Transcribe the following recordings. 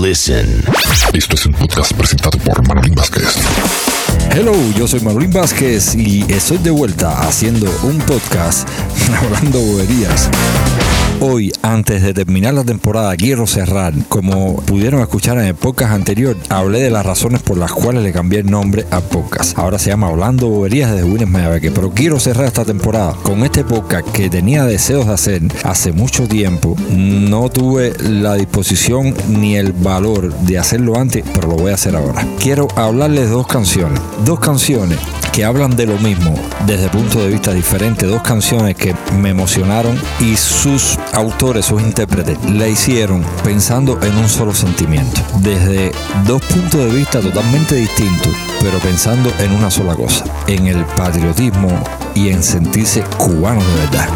listen. Esto es un podcast presentado por Manolín Vázquez. Hello, yo soy Manolín Vázquez y estoy de vuelta haciendo un podcast hablando boberías. Hoy, antes de terminar la temporada, quiero cerrar. Como pudieron escuchar en el podcast anterior, hablé de las razones por las cuales le cambié el nombre a podcast. Ahora se llama Hablando Boberías desde Williams Mayabeque. Pero quiero cerrar esta temporada con este podcast que tenía deseos de hacer hace mucho tiempo. No tuve la disposición ni el valor de hacerlo antes, pero lo voy a hacer ahora. Quiero hablarles dos canciones. Dos canciones que hablan de lo mismo desde punto de vista diferente. Dos canciones que me emocionaron y sus autores, sus intérpretes, la hicieron pensando en un solo sentimiento. Desde dos puntos de vista totalmente distintos, pero pensando en una sola cosa, en el patriotismo y en sentirse cubanos de verdad.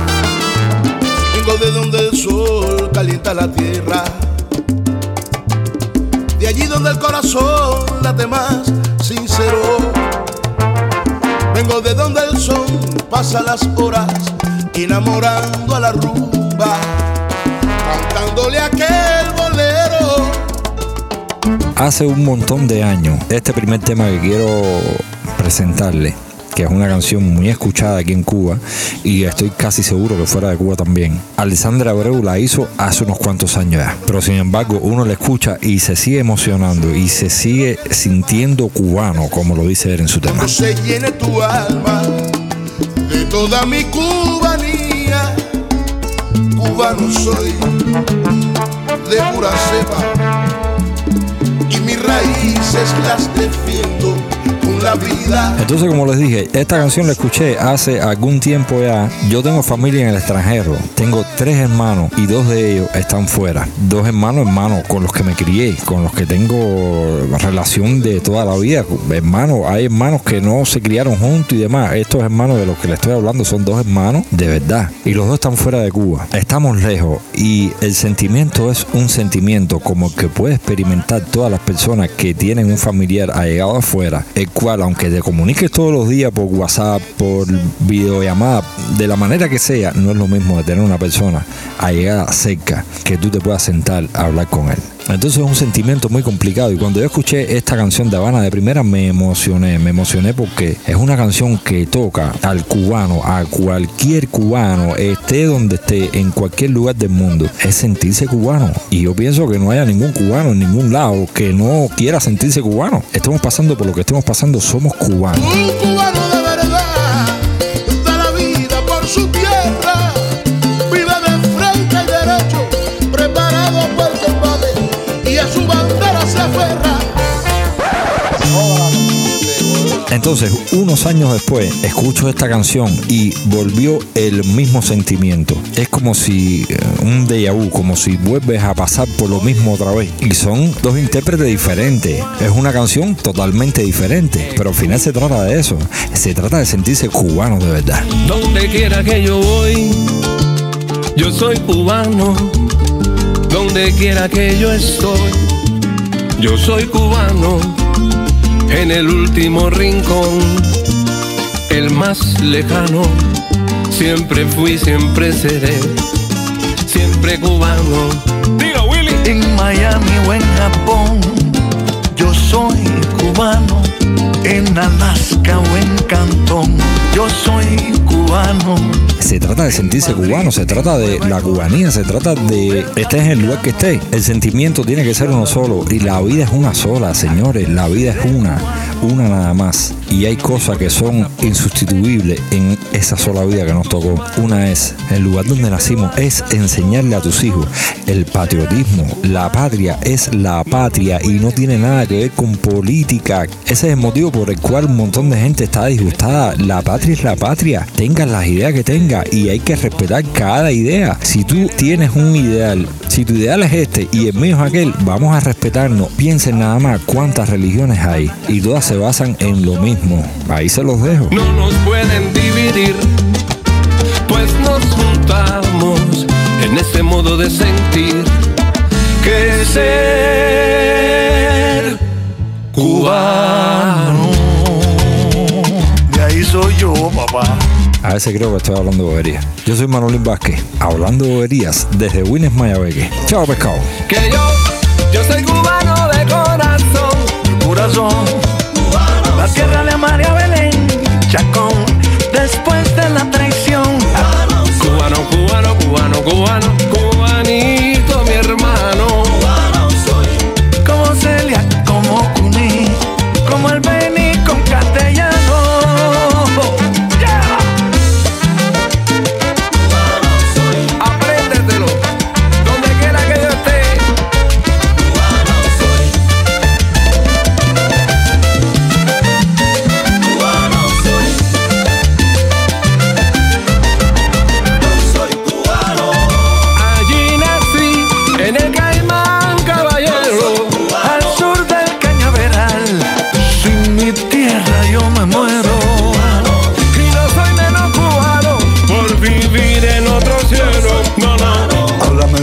Vengo de donde el sol calienta la tierra. De allí donde el corazón late más sincero. Vengo de donde el sol pasa las horas enamorando a la rumba, cantándole aquel bolero. Hace un montón de años, este primer tema que quiero presentarle que es una canción muy escuchada aquí en Cuba y estoy casi seguro que fuera de Cuba también. Alessandra Abreu la hizo hace unos cuantos años ya, pero sin embargo uno la escucha y se sigue emocionando y se sigue sintiendo cubano, como lo dice él en su tema. Se llene tu alma de toda mi cubanía, cubano soy de pura cepa y mis raíces las defiendo Entonces, como les dije, esta canción la escuché hace algún tiempo ya. Yo tengo familia en el extranjero. Tengo tres hermanos y dos de ellos están fuera. Dos hermanos, hermanos, con los que me crié, con los que tengo relación de toda la vida. Hermanos, hay hermanos que no se criaron juntos y demás. Estos hermanos de los que les estoy hablando son dos hermanos de verdad. Y los dos están fuera de Cuba. Estamos lejos y el sentimiento es un sentimiento como que puede experimentar todas las personas que tienen un familiar allegado afuera, el cual, aunque te comuniques todos los días por WhatsApp, por videollamada, de la manera que sea, no es lo mismo de tener una persona allegada cerca que tú te puedas sentar a hablar con él. Entonces es un sentimiento muy complicado y cuando yo escuché esta canción de Habana de primera me emocioné, me emocioné porque es una canción que toca al cubano, a cualquier cubano, esté donde esté, en cualquier lugar del mundo, es sentirse cubano. Y yo pienso que no haya ningún cubano en ningún lado que no quiera sentirse cubano. Estamos pasando por lo que estemos pasando, somos cubanos. Entonces, unos años después, escucho esta canción y volvió el mismo sentimiento. Es como si eh, un déjà vu, como si vuelves a pasar por lo mismo otra vez. Y son dos intérpretes diferentes. Es una canción totalmente diferente. Pero al final se trata de eso. Se trata de sentirse cubano de verdad. Donde quiera que yo voy, yo soy cubano. Donde quiera que yo estoy, yo soy cubano. En el último rincón, el más lejano, siempre fui, siempre seré, siempre cubano. Diga Willy. en Miami o en Japón. Yo soy cubano, en Alaska o en Cantón. Yo soy Se trata de sentirse cubano, se trata de la cubanía, se trata de estés en el lugar que estés. El sentimiento tiene que ser uno solo y la vida es una sola, señores. La vida es una, una nada más. Y hay cosas que son insustituibles en esa sola vida que nos tocó. Una es el lugar donde nacimos, es enseñarle a tus hijos el patriotismo. La patria es la patria y no tiene nada que ver con política. Ese es el motivo por el cual un montón de gente está disgustada. La patria es la patria. Tengas las ideas que tengas y hay que respetar cada idea. Si tú tienes un ideal, si tu ideal es este y el mío es aquel, vamos a respetarnos. Piensen nada más cuántas religiones hay y todas se basan en lo mismo. Ahí se los dejo. No nos pueden dividir, pues nos juntamos en este modo de sentir que ser cubano. De ahí soy yo, papá. A veces creo que estoy hablando boberías. Yo soy Manolín Vázquez, hablando boberías desde Wines Mayabeque. Chao pescado. Que yo,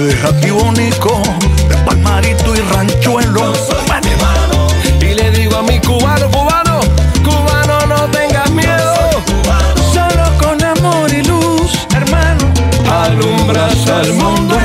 Bejati Bonico, de Palmarito y Ranchuelo. No y le digo a mi cubano, cubano, cubano, no tengas miedo. No Solo con amor y luz, hermano, alumbras al mundo.